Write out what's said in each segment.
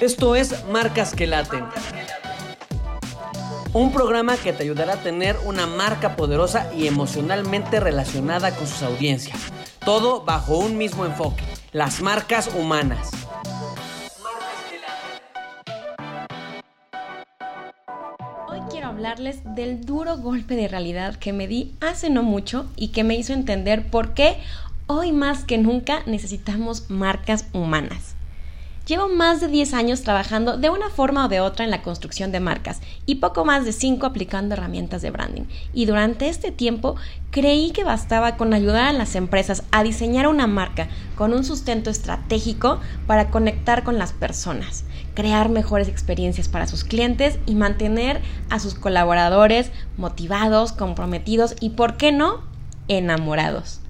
Esto es Marcas que Laten. Un programa que te ayudará a tener una marca poderosa y emocionalmente relacionada con sus audiencias. Todo bajo un mismo enfoque, las marcas humanas. Hoy quiero hablarles del duro golpe de realidad que me di hace no mucho y que me hizo entender por qué hoy más que nunca necesitamos marcas humanas. Llevo más de 10 años trabajando de una forma o de otra en la construcción de marcas y poco más de 5 aplicando herramientas de branding. Y durante este tiempo creí que bastaba con ayudar a las empresas a diseñar una marca con un sustento estratégico para conectar con las personas, crear mejores experiencias para sus clientes y mantener a sus colaboradores motivados, comprometidos y, ¿por qué no?, enamorados.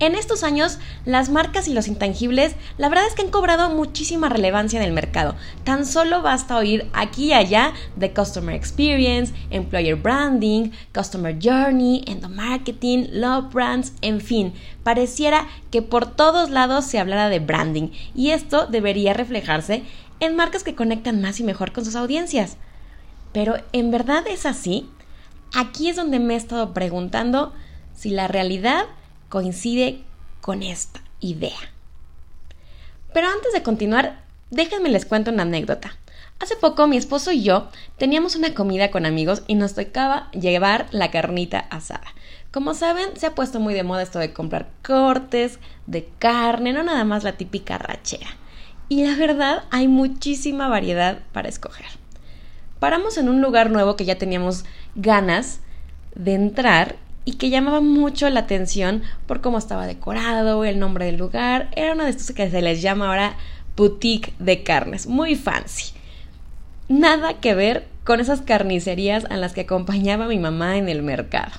En estos años, las marcas y los intangibles, la verdad es que han cobrado muchísima relevancia en el mercado. Tan solo basta oír aquí y allá de Customer Experience, Employer Branding, Customer Journey, Endomarketing, Love Brands, en fin, pareciera que por todos lados se hablara de branding y esto debería reflejarse en marcas que conectan más y mejor con sus audiencias. Pero ¿en verdad es así? Aquí es donde me he estado preguntando si la realidad coincide con esta idea. Pero antes de continuar, déjenme les cuento una anécdota. Hace poco mi esposo y yo teníamos una comida con amigos y nos tocaba llevar la carnita asada. Como saben, se ha puesto muy de moda esto de comprar cortes de carne, no nada más la típica rachera. Y la verdad, hay muchísima variedad para escoger. Paramos en un lugar nuevo que ya teníamos ganas de entrar y que llamaba mucho la atención por cómo estaba decorado, el nombre del lugar. Era uno de estos que se les llama ahora boutique de carnes, muy fancy. Nada que ver con esas carnicerías a las que acompañaba mi mamá en el mercado.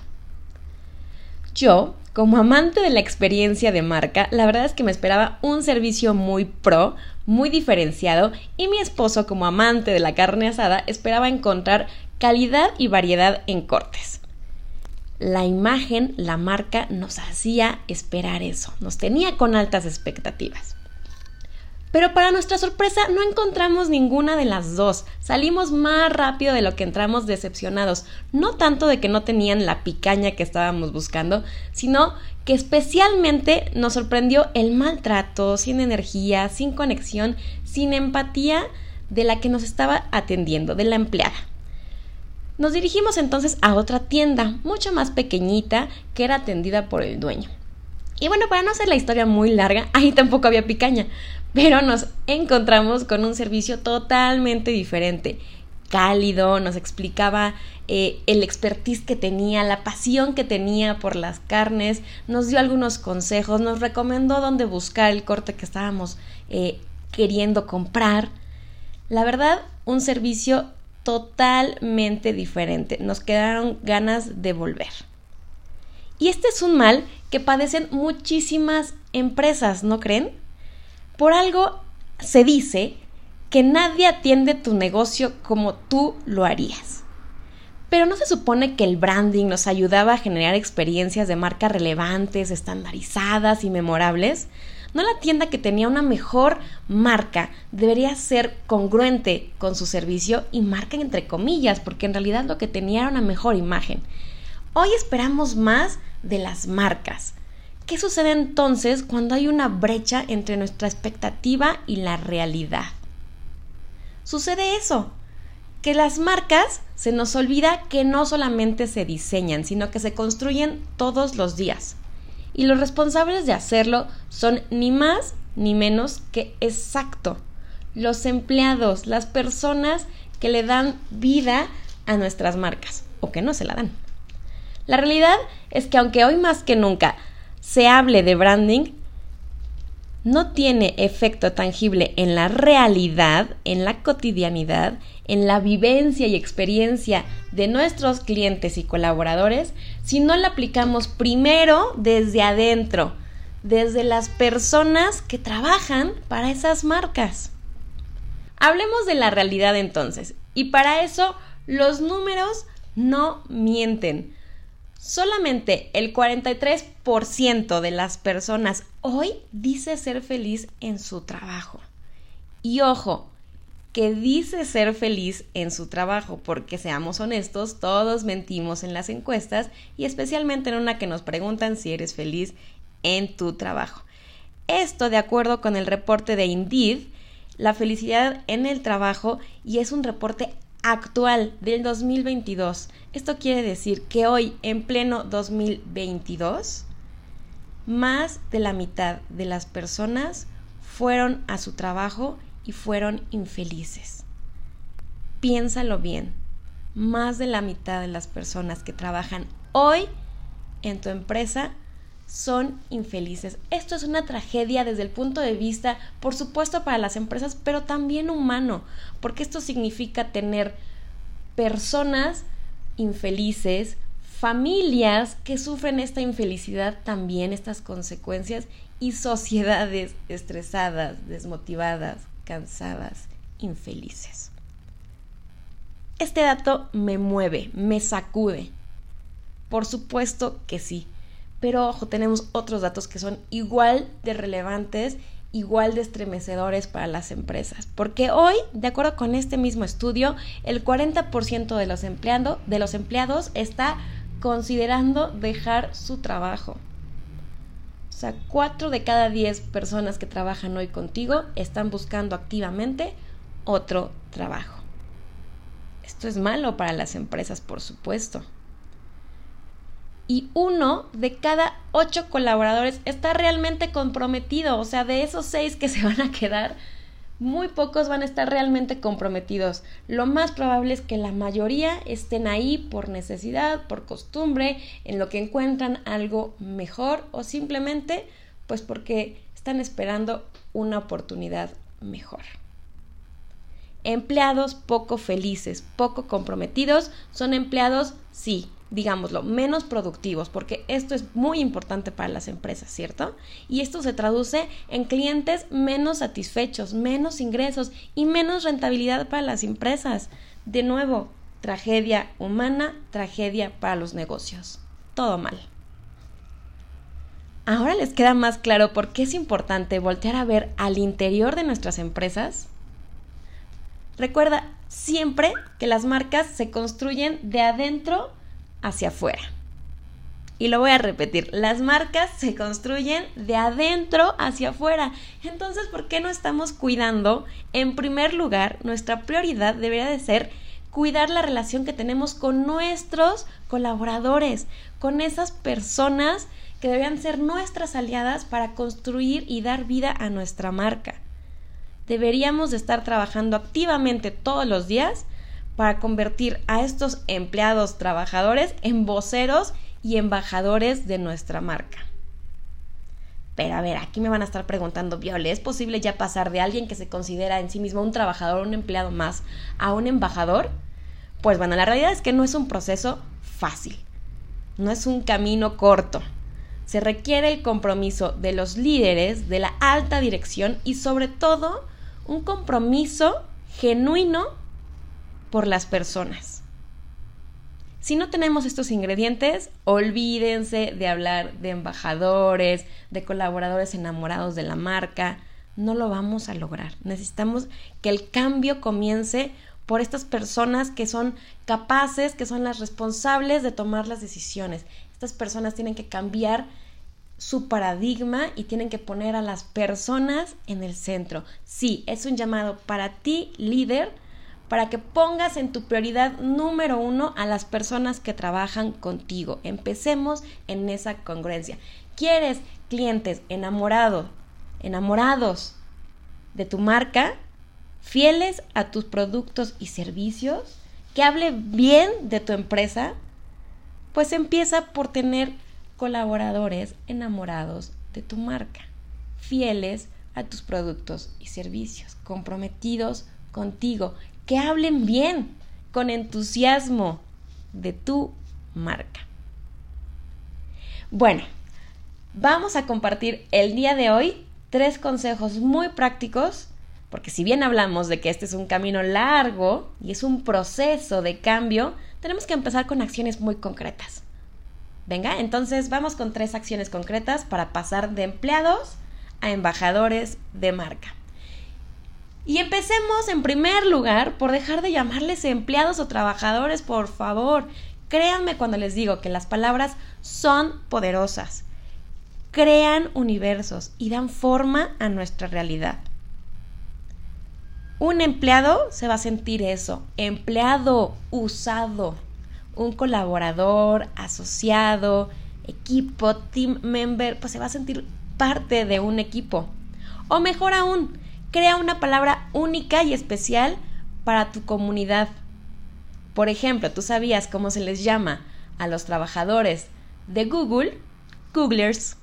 Yo, como amante de la experiencia de marca, la verdad es que me esperaba un servicio muy pro, muy diferenciado, y mi esposo, como amante de la carne asada, esperaba encontrar calidad y variedad en cortes la imagen, la marca nos hacía esperar eso, nos tenía con altas expectativas. Pero para nuestra sorpresa no encontramos ninguna de las dos. Salimos más rápido de lo que entramos decepcionados, no tanto de que no tenían la picaña que estábamos buscando, sino que especialmente nos sorprendió el maltrato, sin energía, sin conexión, sin empatía de la que nos estaba atendiendo, de la empleada. Nos dirigimos entonces a otra tienda, mucho más pequeñita, que era atendida por el dueño. Y bueno, para no hacer la historia muy larga, ahí tampoco había picaña, pero nos encontramos con un servicio totalmente diferente, cálido, nos explicaba eh, el expertise que tenía, la pasión que tenía por las carnes, nos dio algunos consejos, nos recomendó dónde buscar el corte que estábamos eh, queriendo comprar. La verdad, un servicio totalmente diferente. Nos quedaron ganas de volver. Y este es un mal que padecen muchísimas empresas, ¿no creen? Por algo se dice que nadie atiende tu negocio como tú lo harías. Pero no se supone que el branding nos ayudaba a generar experiencias de marca relevantes, estandarizadas y memorables. ¿No la tienda que tenía una mejor marca debería ser congruente con su servicio y marca entre comillas, porque en realidad lo que tenía era una mejor imagen? Hoy esperamos más de las marcas. ¿Qué sucede entonces cuando hay una brecha entre nuestra expectativa y la realidad? Sucede eso, que las marcas se nos olvida que no solamente se diseñan, sino que se construyen todos los días y los responsables de hacerlo son ni más ni menos que exacto los empleados, las personas que le dan vida a nuestras marcas o que no se la dan. La realidad es que aunque hoy más que nunca se hable de branding, no tiene efecto tangible en la realidad, en la cotidianidad, en la vivencia y experiencia de nuestros clientes y colaboradores si no la aplicamos primero desde adentro, desde las personas que trabajan para esas marcas. Hablemos de la realidad entonces, y para eso los números no mienten. Solamente el 43% de las personas hoy dice ser feliz en su trabajo. Y ojo, que dice ser feliz en su trabajo, porque seamos honestos, todos mentimos en las encuestas y especialmente en una que nos preguntan si eres feliz en tu trabajo. Esto de acuerdo con el reporte de Indeed, la felicidad en el trabajo y es un reporte actual del 2022. Esto quiere decir que hoy, en pleno 2022, más de la mitad de las personas fueron a su trabajo y fueron infelices. Piénsalo bien, más de la mitad de las personas que trabajan hoy en tu empresa son infelices. Esto es una tragedia desde el punto de vista, por supuesto, para las empresas, pero también humano, porque esto significa tener personas infelices, familias que sufren esta infelicidad también, estas consecuencias, y sociedades estresadas, desmotivadas, cansadas, infelices. Este dato me mueve, me sacude. Por supuesto que sí. Pero ojo, tenemos otros datos que son igual de relevantes, igual de estremecedores para las empresas. Porque hoy, de acuerdo con este mismo estudio, el 40% de los, de los empleados está considerando dejar su trabajo. O sea, 4 de cada 10 personas que trabajan hoy contigo están buscando activamente otro trabajo. Esto es malo para las empresas, por supuesto. Y uno de cada ocho colaboradores está realmente comprometido. O sea, de esos seis que se van a quedar, muy pocos van a estar realmente comprometidos. Lo más probable es que la mayoría estén ahí por necesidad, por costumbre, en lo que encuentran algo mejor o simplemente pues porque están esperando una oportunidad mejor. Empleados poco felices, poco comprometidos, son empleados, sí, digámoslo, menos productivos, porque esto es muy importante para las empresas, ¿cierto? Y esto se traduce en clientes menos satisfechos, menos ingresos y menos rentabilidad para las empresas. De nuevo, tragedia humana, tragedia para los negocios. Todo mal. Ahora les queda más claro por qué es importante voltear a ver al interior de nuestras empresas. Recuerda siempre que las marcas se construyen de adentro hacia afuera. Y lo voy a repetir, las marcas se construyen de adentro hacia afuera. Entonces, ¿por qué no estamos cuidando? En primer lugar, nuestra prioridad debería de ser cuidar la relación que tenemos con nuestros colaboradores, con esas personas que deberían ser nuestras aliadas para construir y dar vida a nuestra marca. Deberíamos de estar trabajando activamente todos los días para convertir a estos empleados trabajadores en voceros y embajadores de nuestra marca. Pero a ver, aquí me van a estar preguntando, Viole, ¿es posible ya pasar de alguien que se considera en sí mismo un trabajador, un empleado más, a un embajador? Pues bueno, la realidad es que no es un proceso fácil, no es un camino corto. Se requiere el compromiso de los líderes, de la alta dirección y sobre todo un compromiso genuino por las personas. Si no tenemos estos ingredientes, olvídense de hablar de embajadores, de colaboradores enamorados de la marca. No lo vamos a lograr. Necesitamos que el cambio comience por estas personas que son capaces, que son las responsables de tomar las decisiones. Estas personas tienen que cambiar su paradigma y tienen que poner a las personas en el centro. Sí, es un llamado para ti, líder, para que pongas en tu prioridad número uno a las personas que trabajan contigo. Empecemos en esa congruencia. ¿Quieres clientes enamorados, enamorados de tu marca, fieles a tus productos y servicios, que hable bien de tu empresa? Pues empieza por tener colaboradores enamorados de tu marca, fieles a tus productos y servicios, comprometidos contigo, que hablen bien, con entusiasmo de tu marca. Bueno, vamos a compartir el día de hoy tres consejos muy prácticos, porque si bien hablamos de que este es un camino largo y es un proceso de cambio, tenemos que empezar con acciones muy concretas. Venga, entonces vamos con tres acciones concretas para pasar de empleados a embajadores de marca. Y empecemos en primer lugar por dejar de llamarles empleados o trabajadores, por favor. Créanme cuando les digo que las palabras son poderosas. Crean universos y dan forma a nuestra realidad. Un empleado se va a sentir eso, empleado, usado. Un colaborador, asociado, equipo, team member, pues se va a sentir parte de un equipo. O mejor aún, crea una palabra única y especial para tu comunidad. Por ejemplo, ¿tú sabías cómo se les llama a los trabajadores de Google? Googlers.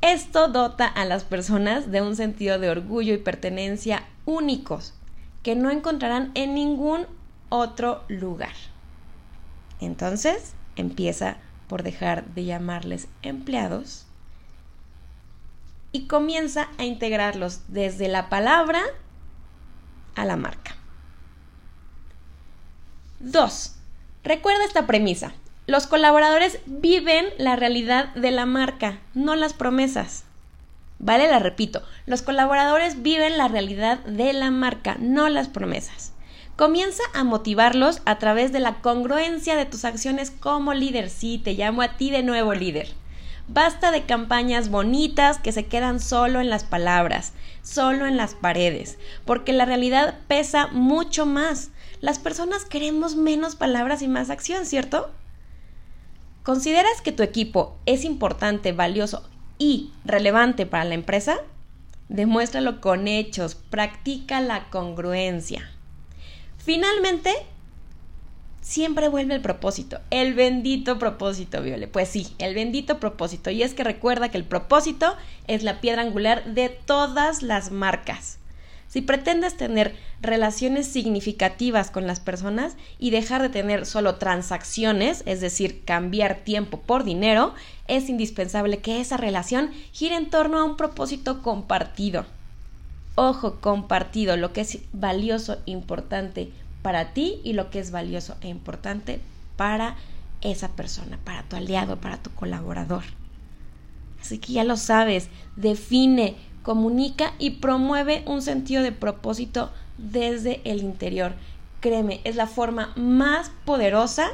Esto dota a las personas de un sentido de orgullo y pertenencia únicos que no encontrarán en ningún otro lugar. Entonces, empieza por dejar de llamarles empleados y comienza a integrarlos desde la palabra a la marca. 2. Recuerda esta premisa. Los colaboradores viven la realidad de la marca, no las promesas. Vale, la repito, los colaboradores viven la realidad de la marca, no las promesas. Comienza a motivarlos a través de la congruencia de tus acciones como líder. Sí, te llamo a ti de nuevo líder. Basta de campañas bonitas que se quedan solo en las palabras, solo en las paredes, porque la realidad pesa mucho más. Las personas queremos menos palabras y más acción, ¿cierto? ¿Consideras que tu equipo es importante, valioso y relevante para la empresa? Demuéstralo con hechos, practica la congruencia. Finalmente, siempre vuelve el propósito, el bendito propósito, Viole. Pues sí, el bendito propósito. Y es que recuerda que el propósito es la piedra angular de todas las marcas. Si pretendes tener relaciones significativas con las personas y dejar de tener solo transacciones, es decir, cambiar tiempo por dinero, es indispensable que esa relación gire en torno a un propósito compartido. Ojo, compartido, lo que es valioso, importante para ti y lo que es valioso e importante para esa persona, para tu aliado, para tu colaborador. Así que ya lo sabes, define, comunica y promueve un sentido de propósito desde el interior. Créeme, es la forma más poderosa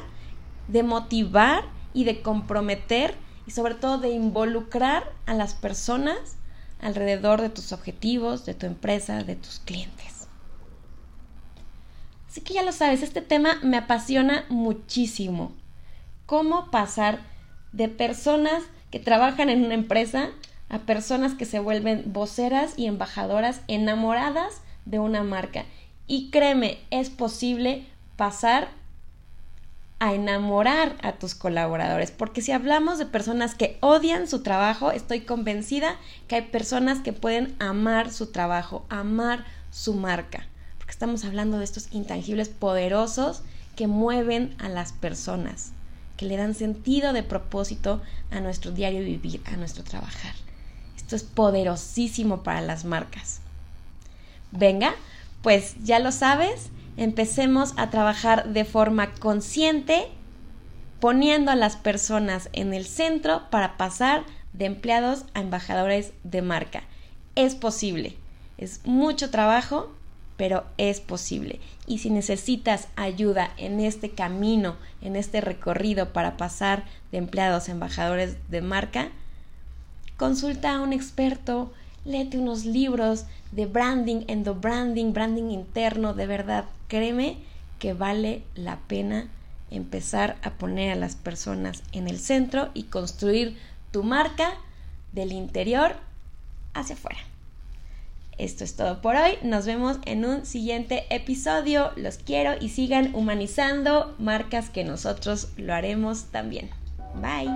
de motivar y de comprometer y sobre todo de involucrar a las personas alrededor de tus objetivos, de tu empresa, de tus clientes. Así que ya lo sabes, este tema me apasiona muchísimo. ¿Cómo pasar de personas que trabajan en una empresa a personas que se vuelven voceras y embajadoras enamoradas de una marca? Y créeme, es posible pasar a enamorar a tus colaboradores, porque si hablamos de personas que odian su trabajo, estoy convencida que hay personas que pueden amar su trabajo, amar su marca estamos hablando de estos intangibles poderosos que mueven a las personas, que le dan sentido de propósito a nuestro diario vivir, a nuestro trabajar. Esto es poderosísimo para las marcas. Venga, pues ya lo sabes, empecemos a trabajar de forma consciente, poniendo a las personas en el centro para pasar de empleados a embajadores de marca. Es posible, es mucho trabajo, pero es posible. Y si necesitas ayuda en este camino, en este recorrido para pasar de empleados a embajadores de marca, consulta a un experto, léete unos libros de branding, endobranding, branding interno, de verdad, créeme que vale la pena empezar a poner a las personas en el centro y construir tu marca del interior hacia afuera. Esto es todo por hoy. Nos vemos en un siguiente episodio. Los quiero y sigan humanizando marcas que nosotros lo haremos también. Bye.